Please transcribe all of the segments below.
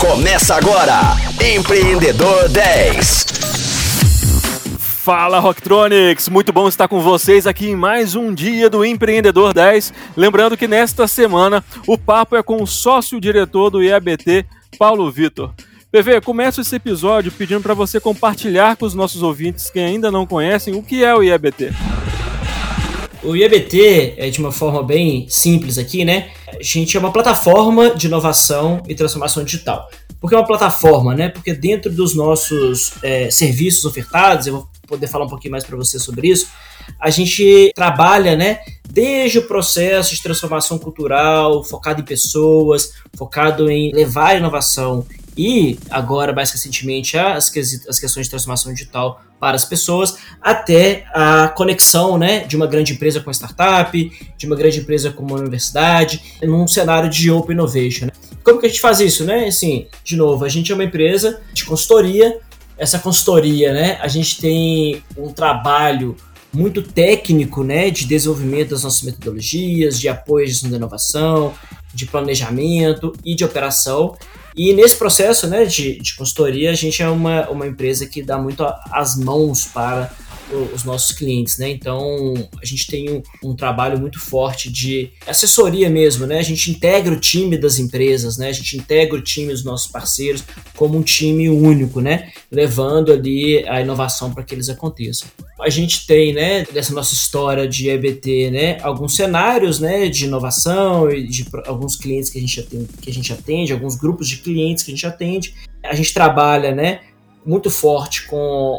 Começa agora, Empreendedor 10. Fala Rocktronics, muito bom estar com vocês aqui em mais um dia do Empreendedor 10. Lembrando que nesta semana o papo é com o sócio-diretor do IABT, Paulo Vitor. PV, começa esse episódio pedindo para você compartilhar com os nossos ouvintes que ainda não conhecem o que é o IABT. O IABT é de uma forma bem simples aqui, né? A gente é uma plataforma de inovação e transformação digital. Por que uma plataforma, né? Porque dentro dos nossos é, serviços ofertados, eu vou poder falar um pouquinho mais para você sobre isso, a gente trabalha, né? Desde o processo de transformação cultural, focado em pessoas, focado em levar inovação e agora, mais recentemente, as, as questões de transformação digital para as pessoas, até a conexão né, de uma grande empresa com startup, de uma grande empresa com uma universidade, num cenário de open innovation. Né? Como que a gente faz isso? Né? Assim, de novo, a gente é uma empresa de consultoria, essa consultoria, né, a gente tem um trabalho muito técnico né, de desenvolvimento das nossas metodologias, de apoio à gestão da inovação, de planejamento e de operação. E nesse processo né, de, de consultoria, a gente é uma, uma empresa que dá muito as mãos para os nossos clientes, né? Então a gente tem um, um, trabalho muito forte de assessoria mesmo, né? A gente integra o time das empresas, né? A gente integra o time dos nossos parceiros como um time único, né? Levando ali a inovação para que eles aconteçam. A gente tem, né, dessa nossa história de EBT, né, alguns cenários, né, de inovação e de alguns clientes que a gente atende, que a gente atende, alguns grupos de clientes que a gente atende. A gente trabalha, né, muito forte com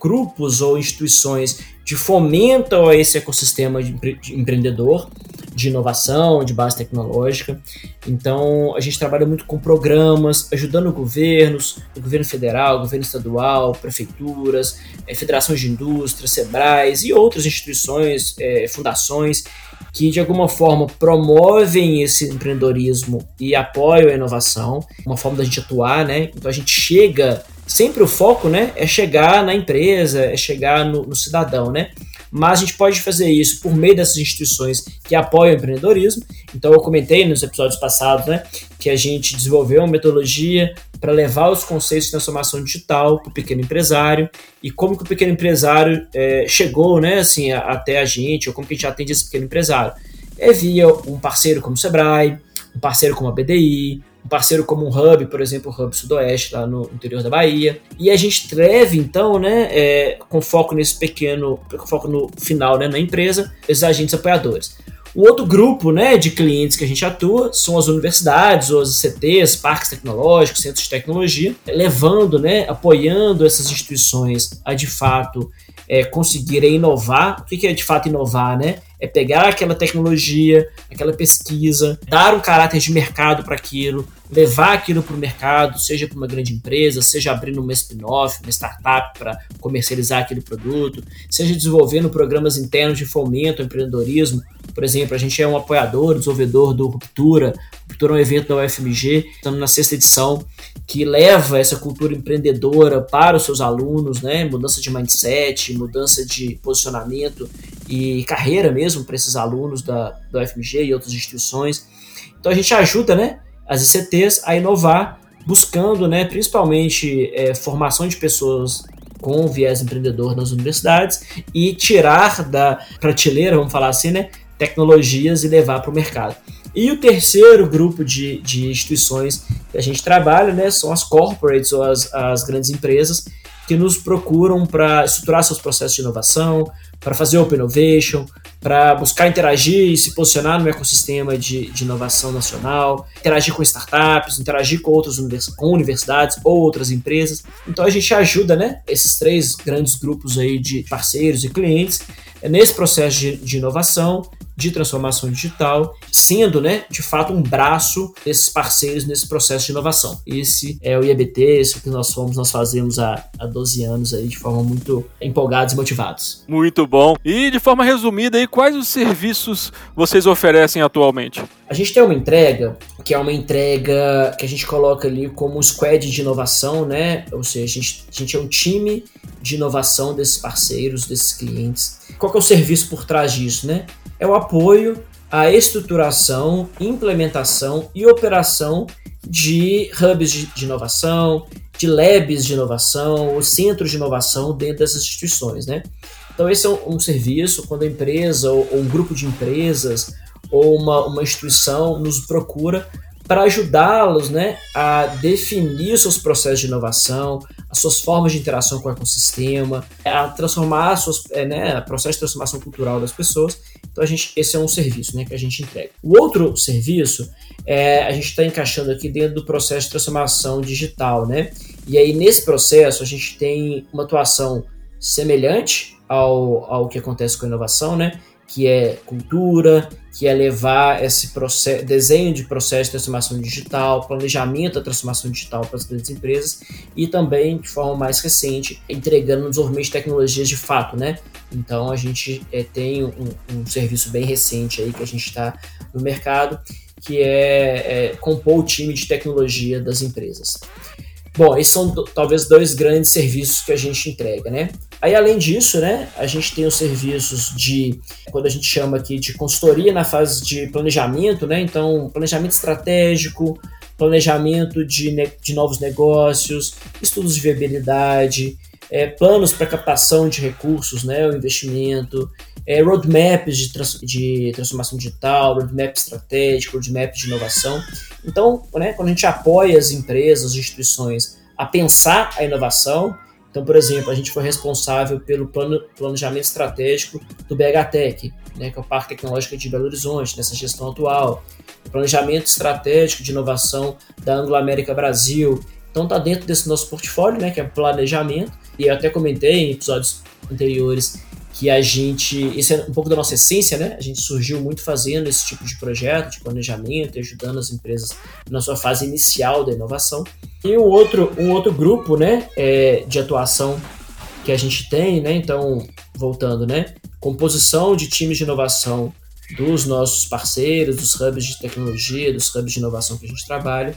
grupos ou instituições de fomento a esse ecossistema de, empre de empreendedor, de inovação, de base tecnológica. Então, a gente trabalha muito com programas, ajudando governos, o governo federal, o governo estadual, prefeituras, é, federações de indústria, SEBRAES e outras instituições, é, fundações que de alguma forma promovem esse empreendedorismo e apoiam a inovação, uma forma da gente atuar, né? Então a gente chega sempre o foco né, é chegar na empresa, é chegar no, no, cidadão, né? Mas a gente pode fazer isso por meio dessas instituições que apoiam o empreendedorismo. Então eu comentei nos episódios passados né, que a gente desenvolveu uma metodologia para levar os conceitos de transformação digital para o pequeno empresário e como que o pequeno empresário é, chegou né, assim, a, até a gente, ou como que a gente atende esse pequeno empresário. É via um parceiro como o Sebrae, um parceiro como a BDI, um parceiro como um hub, por exemplo, o Hub Sudoeste, lá no interior da Bahia. E a gente treve, então, né, é, com foco nesse pequeno, com foco no final, né, na empresa, esses agentes apoiadores. Um outro grupo né, de clientes que a gente atua são as universidades, ou as ICTs, parques tecnológicos, centros de tecnologia, levando, né, apoiando essas instituições a de fato é, conseguirem inovar. O que é de fato inovar? Né? É pegar aquela tecnologia, aquela pesquisa, dar um caráter de mercado para aquilo, levar aquilo para o mercado, seja para uma grande empresa, seja abrindo uma spin-off, uma startup para comercializar aquele produto, seja desenvolvendo programas internos de fomento ao empreendedorismo. Por exemplo, a gente é um apoiador, desenvolvedor do Ruptura. Ruptura é um evento da UFMG, estamos na sexta edição, que leva essa cultura empreendedora para os seus alunos, né? Mudança de mindset, mudança de posicionamento e carreira mesmo para esses alunos da, da UFMG e outras instituições. Então a gente ajuda, né? as ICTs a inovar, buscando né, principalmente é, formação de pessoas com viés empreendedor nas universidades e tirar da prateleira, vamos falar assim, né, tecnologias e levar para o mercado. E o terceiro grupo de, de instituições que a gente trabalha né, são as corporates ou as, as grandes empresas que nos procuram para estruturar seus processos de inovação, para fazer open innovation, para buscar interagir e se posicionar no ecossistema de, de, inovação nacional, interagir com startups, interagir com outras univers com universidades ou outras empresas. Então a gente ajuda, né, esses três grandes grupos aí de parceiros e clientes nesse processo de, de inovação de transformação digital, sendo, né, de fato, um braço desses parceiros nesse processo de inovação. Esse é o IABT, esse que nós somos, nós fazemos há, há 12 anos aí de forma muito empolgados e motivados. Muito bom. E de forma resumida aí, quais os serviços vocês oferecem atualmente? A gente tem uma entrega que é uma entrega que a gente coloca ali como um squad de inovação, né? Ou seja, a gente, a gente é um time de inovação desses parceiros, desses clientes. Qual é o serviço por trás disso, né? É o apoio à estruturação, implementação e operação de hubs de, inovação, de labs de inovação, os centros de inovação dentro dessas instituições, né? Então esse é um, um serviço quando a empresa ou, ou, um grupo de empresas ou uma, uma instituição nos procura para ajudá-los né, a definir os seus processos de inovação, as suas formas de interação com o ecossistema, a transformar suas, é, né, processo de transformação cultural das pessoas. Então a gente, esse é um serviço né, que a gente entrega. O outro serviço é, a gente está encaixando aqui dentro do processo de transformação digital, né? E aí nesse processo a gente tem uma atuação semelhante ao, ao que acontece com a inovação, né? que é cultura, que é levar esse processo, desenho de processo de transformação digital, planejamento da transformação digital para as grandes empresas e também, de forma mais recente, entregando desenvolvimento de tecnologias de fato, né? Então a gente é, tem um, um, serviço bem recente aí que a gente está no mercado, que é, é compor o time de tecnologia das empresas. Bom, esses são talvez dois grandes serviços que a gente entrega, né? Aí, além disso, né, a gente tem os serviços de, quando a gente chama aqui de consultoria na fase de planejamento, né? Então, planejamento estratégico, planejamento de, de novos negócios, estudos de viabilidade, é, planos para captação de recursos, né, o investimento, é, roadmaps de, trans, de transformação digital, roadmap estratégico, roadmap de inovação. Então, né, quando a gente apoia as empresas, as instituições a pensar a inovação, então, por exemplo, a gente foi responsável pelo plano, planejamento estratégico do BHTEC, né, que é o Parque Tecnológico de Belo Horizonte, nessa gestão atual. Planejamento estratégico de inovação da Anglo América Brasil. Então, está dentro desse nosso portfólio, né, que é planejamento. E eu até comentei em episódios anteriores que a gente, isso é um pouco da nossa essência, né? A gente surgiu muito fazendo esse tipo de projeto, de planejamento, ajudando as empresas na sua fase inicial da inovação. E um outro, um outro grupo, né, é, de atuação que a gente tem, né? Então, voltando, né? Composição de times de inovação dos nossos parceiros, dos hubs de tecnologia, dos hubs de inovação que a gente trabalha,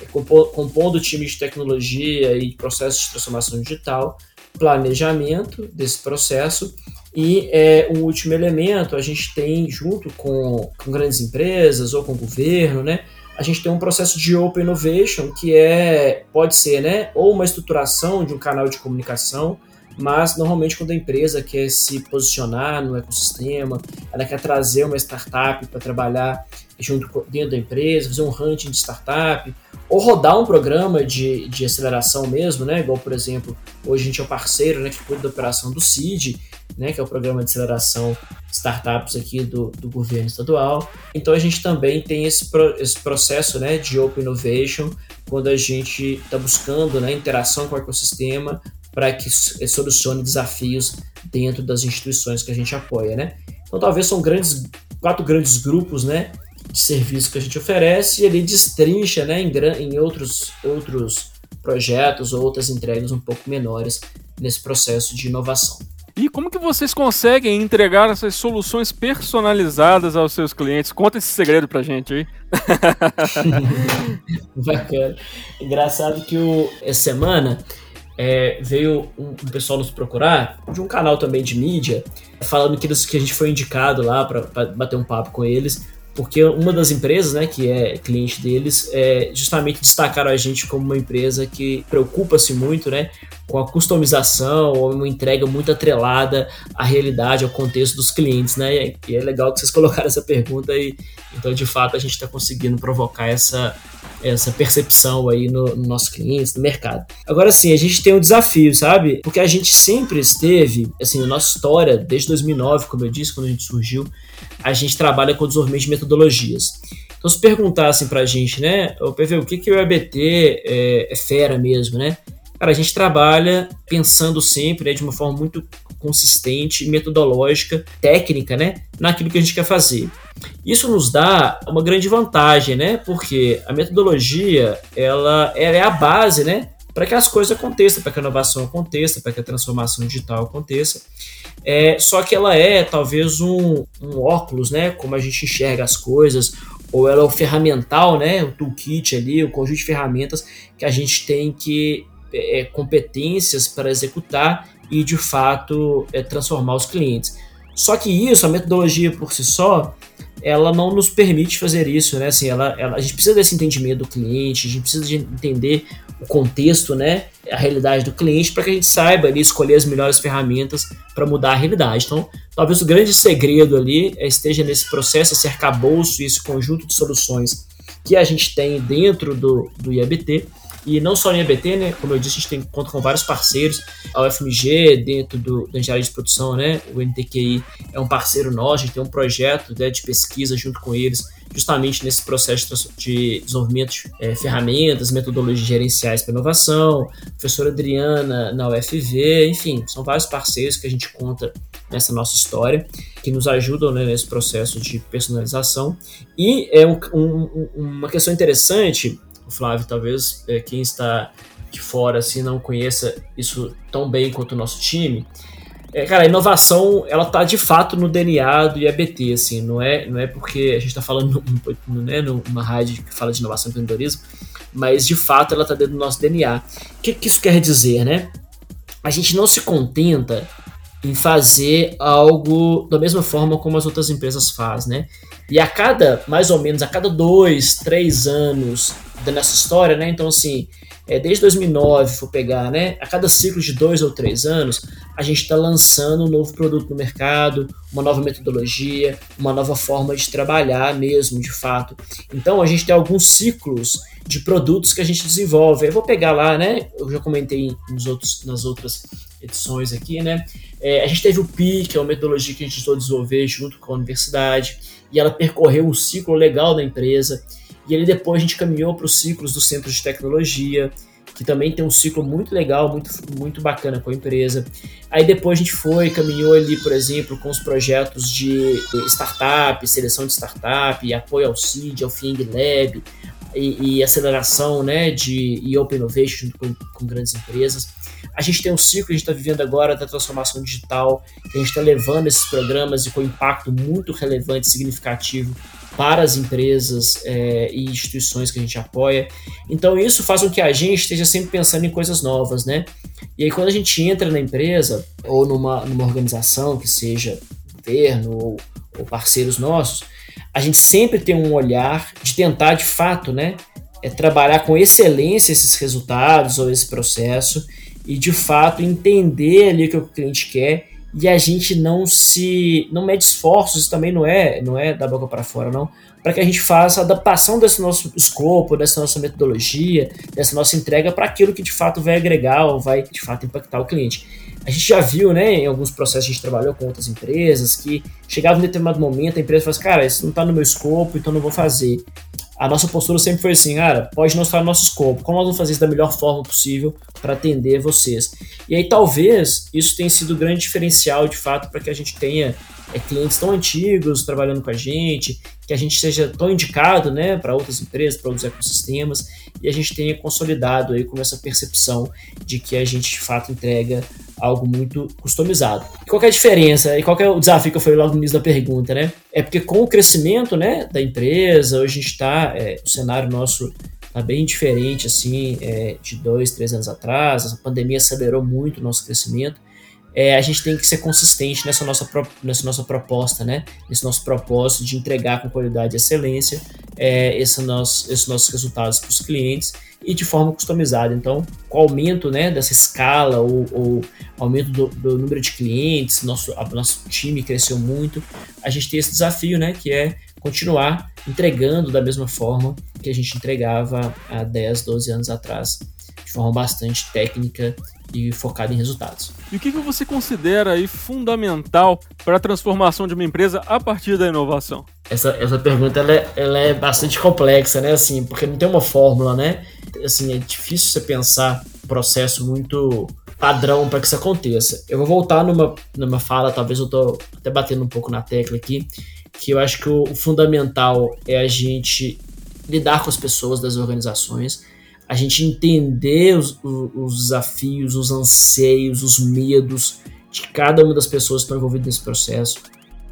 é compondo times de tecnologia e processos de transformação digital, planejamento desse processo e é, o último elemento, a gente tem, junto com, com grandes empresas ou com o governo, né, a gente tem um processo de Open Innovation, que é, pode ser né, ou uma estruturação de um canal de comunicação, mas normalmente quando a empresa quer se posicionar no ecossistema, ela quer trazer uma startup para trabalhar junto dentro da empresa, fazer um hunting de startup, ou rodar um programa de, de aceleração mesmo, né? Igual, por exemplo, hoje a gente é o parceiro né, que cuida da operação do CID, né, que é o programa de aceleração startups aqui do, do governo estadual. Então a gente também tem esse, pro, esse processo né, de Open Innovation, quando a gente está buscando né, interação com o ecossistema para que solucione desafios dentro das instituições que a gente apoia. Né? Então talvez são grandes, quatro grandes grupos né, de serviço que a gente oferece e ele destrincha né, em, em outros, outros projetos ou outras entregas um pouco menores nesse processo de inovação. E como que vocês conseguem entregar essas soluções personalizadas aos seus clientes? Conta esse segredo pra gente aí. Bacana. Engraçado que o, essa semana é, veio um, um, pessoal nos procurar, de um canal também de mídia, falando que, que a gente foi indicado lá para bater um papo com eles porque uma das empresas, né, que é cliente deles, é, justamente destacaram a gente como uma empresa que preocupa-se muito, né, com a customização ou uma entrega muito atrelada à realidade, ao contexto dos clientes, né, e é legal que vocês colocaram essa pergunta e então de fato a gente está conseguindo provocar essa essa percepção aí no, no nosso cliente, no mercado. Agora sim, a gente tem um desafio, sabe? Porque a gente sempre esteve, assim, na nossa história, desde 2009, como eu disse, quando a gente surgiu, a gente trabalha com desenvolvimento de metodologias. Então, se perguntassem pra gente, né, o PV, o que, que o EBT é, é fera mesmo, né? Cara, a gente trabalha pensando sempre né, de uma forma muito consistente, metodológica, técnica, né, naquilo que a gente quer fazer. Isso nos dá uma grande vantagem, né, porque a metodologia ela, ela é a base, né, para que as coisas aconteçam, para que a inovação aconteça, para que a transformação digital aconteça. É, só que ela é talvez um, um óculos, né? Como a gente enxerga as coisas, ou ela é o ferramental, né? O toolkit ali, o conjunto de ferramentas que a gente tem que é, competências para executar e de fato é, transformar os clientes. Só que isso, a metodologia por si só, ela não nos permite fazer isso, né? Assim, ela, ela, a gente precisa desse entendimento do cliente, a gente precisa de entender o contexto, né? A realidade do cliente para que a gente saiba ali escolher as melhores ferramentas para mudar a realidade. Então, talvez o grande segredo ali esteja nesse processo, esse arcabouço esse conjunto de soluções que a gente tem dentro do, do IABT e não só em EBT, né? Como eu disse, a gente tem conta com vários parceiros. A UFMG, dentro do, da engenharia de produção, né? O NTQI é um parceiro nosso, a gente tem um projeto né, de pesquisa junto com eles, justamente nesse processo de desenvolvimento de é, ferramentas, metodologias gerenciais para inovação. A professora Adriana na UFV, enfim, são vários parceiros que a gente conta nessa nossa história, que nos ajudam né, nesse processo de personalização. E é um, um, uma questão interessante Flávio, talvez é, quem está de fora assim não conheça isso tão bem quanto o nosso time. É, cara, a inovação, ela tá de fato no DNA do IABT, assim, não é, não é porque a gente está falando né, numa rádio que fala de inovação e empreendedorismo, mas de fato ela tá dentro do nosso DNA. O que, que isso quer dizer, né? A gente não se contenta em fazer algo da mesma forma como as outras empresas fazem, né? E a cada, mais ou menos, a cada dois, três anos da nossa história, né? Então, assim, é, desde 2009, for pegar, né? A cada ciclo de dois ou três anos, a gente está lançando um novo produto no mercado, uma nova metodologia, uma nova forma de trabalhar mesmo, de fato. Então, a gente tem alguns ciclos de produtos que a gente desenvolve. Eu vou pegar lá, né? Eu já comentei nos outros, nas outras edições aqui, né? É, a gente teve o PI, que é uma metodologia que a gente tentou desenvolver junto com a universidade, e ela percorreu um ciclo legal da empresa. E ele depois a gente caminhou para os ciclos do centro de tecnologia, que também tem um ciclo muito legal, muito, muito bacana com a empresa. Aí depois a gente foi, caminhou ali, por exemplo, com os projetos de startup, seleção de startup, apoio ao CID, ao FING Lab, e, e, aceleração né, de, e open innovation junto com, com, grandes empresas. A gente tem um ciclo que a gente está vivendo agora da transformação digital, que a gente está levando esses programas e com impacto muito relevante, significativo para as empresas é, e instituições que a gente apoia. Então isso faz com que a gente esteja sempre pensando em coisas novas, né? E aí quando a gente entra na empresa ou numa, numa organização que seja governo ou, ou parceiros nossos, a gente sempre tem um olhar de tentar de fato, né? É trabalhar com excelência esses resultados ou esse processo e de fato entender ali o que o cliente quer e a gente não se não mede esforços, isso também não é, não é da boca para fora não, para que a gente faça a adaptação desse nosso escopo, dessa nossa metodologia, dessa nossa entrega para aquilo que de fato vai agregar ou vai de fato impactar o cliente. A gente já viu, né, em alguns processos a gente trabalhou com outras empresas que chegava em determinado momento a empresa fala assim, cara, isso não está no meu escopo, então não vou fazer a nossa postura sempre foi assim, cara, pode não estar no nosso escopo, como nós vamos fazer isso da melhor forma possível para atender vocês? E aí talvez isso tenha sido o grande diferencial, de fato, para que a gente tenha é, clientes tão antigos trabalhando com a gente, que a gente seja tão indicado né, para outras empresas, para outros ecossistemas, e a gente tenha consolidado aí com essa percepção de que a gente de fato entrega algo muito customizado. E qual é a diferença? E qual é o desafio que eu falei logo no início da pergunta, né? É porque com o crescimento né, da empresa, hoje a gente está, é, o cenário nosso está bem diferente assim é, de dois, três anos atrás, a pandemia acelerou muito o nosso crescimento, é, a gente tem que ser consistente nessa nossa, nessa nossa proposta, né? Nesse nosso propósito de entregar com qualidade e excelência é, esse nosso, esses nossos resultados para os clientes e de forma customizada. Então, com o aumento né, dessa escala ou, ou aumento do, do, número de clientes, nosso, a, nosso time cresceu muito, a gente tem esse desafio, né, que é continuar entregando da mesma forma que a gente entregava há 10, 12 anos atrás, de forma bastante técnica e focada em resultados. E o que, que você considera aí fundamental para a transformação de uma empresa a partir da inovação? Essa, essa pergunta ela é, ela é bastante complexa, né? Assim, porque não tem uma fórmula, né? Assim, é difícil você pensar um processo muito padrão para que isso aconteça. Eu vou voltar numa, numa fala, talvez eu tô até batendo um pouco na tecla aqui, que eu acho que o, o fundamental é a gente lidar com as pessoas das organizações, a gente entender os, os, desafios, os anseios, os medos de cada uma das pessoas que estão envolvidas nesse processo.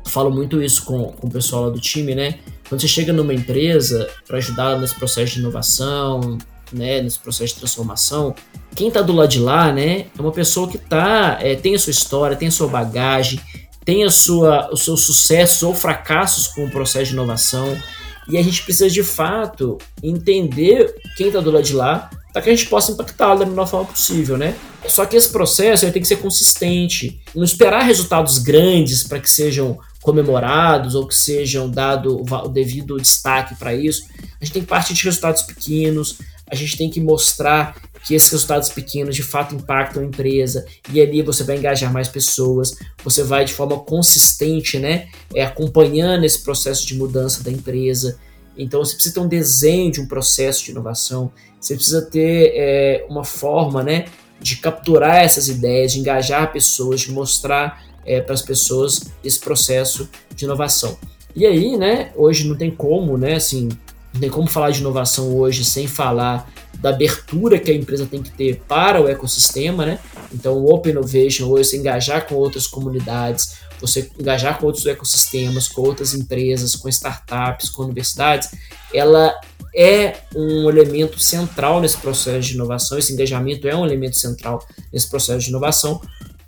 Eu falo muito isso com, com o pessoal lá do time, né? Quando você chega numa empresa para ajudar nesse processo de inovação, né, nesse processo de transformação, quem está do lado de lá, né, é uma pessoa que tá, é, tem a sua história, tem a sua bagagem, tem a sua, os seus sucessos ou fracassos com o processo de inovação. E a gente precisa de fato entender quem está do lado de lá para que a gente possa impactá-lo da melhor forma possível, né? Só que esse processo ele tem que ser consistente, não esperar resultados grandes para que sejam comemorados ou que sejam dado o devido destaque para isso. A gente tem que partir de resultados pequenos, a gente tem que mostrar que esses resultados pequenos de fato impactam a empresa e ali você vai engajar mais pessoas, você vai de forma consistente, né, é, acompanhando esse processo de mudança da empresa. Então você precisa ter um desenho de um processo de inovação, você precisa ter é, uma forma, né, de capturar essas ideias, de engajar pessoas, de mostrar é, para as pessoas esse processo de inovação. E aí, né, hoje não tem como, né, assim, não tem como falar de inovação hoje sem falar da abertura que a empresa tem que ter para o ecossistema, né? Então, o Open Innovation hoje, você engajar com outras comunidades, você engajar com outros ecossistemas, com outras empresas, com startups, com universidades, ela é um elemento central nesse processo de inovação. Esse engajamento é um elemento central nesse processo de inovação,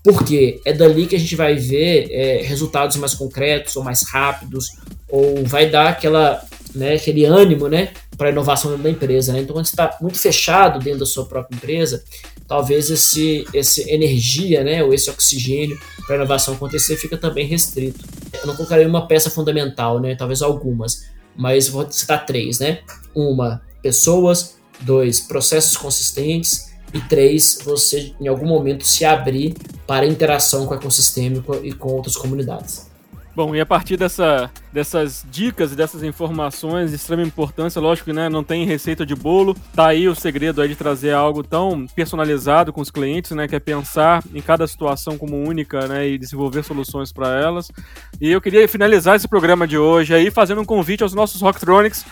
porque é dali que a gente vai ver é, resultados mais concretos ou mais rápidos, ou vai dar aquela, né, aquele ânimo né, para a inovação da empresa. Né? Então, quando você está muito fechado dentro da sua própria empresa, talvez esse, esse energia né, ou esse oxigênio para a inovação acontecer fica também restrito. Eu não colocarei uma peça fundamental, né, talvez algumas, mas vou citar três. Né? Uma, pessoas. Dois, processos consistentes e três, você em algum momento se abrir para interação com o ecossistema e com outras comunidades. Bom, e a partir dessa, dessas dicas e dessas informações de extrema importância, lógico que né, não tem receita de bolo, tá aí o segredo aí de trazer algo tão personalizado com os clientes, né, que é pensar em cada situação como única, né, e desenvolver soluções para elas. E eu queria finalizar esse programa de hoje aí fazendo um convite aos nossos Rocktronics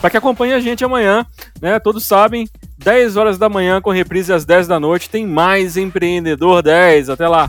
para que acompanhe a gente amanhã, né? Todos sabem, 10 horas da manhã com reprise às 10 da noite tem mais Empreendedor 10. Até lá.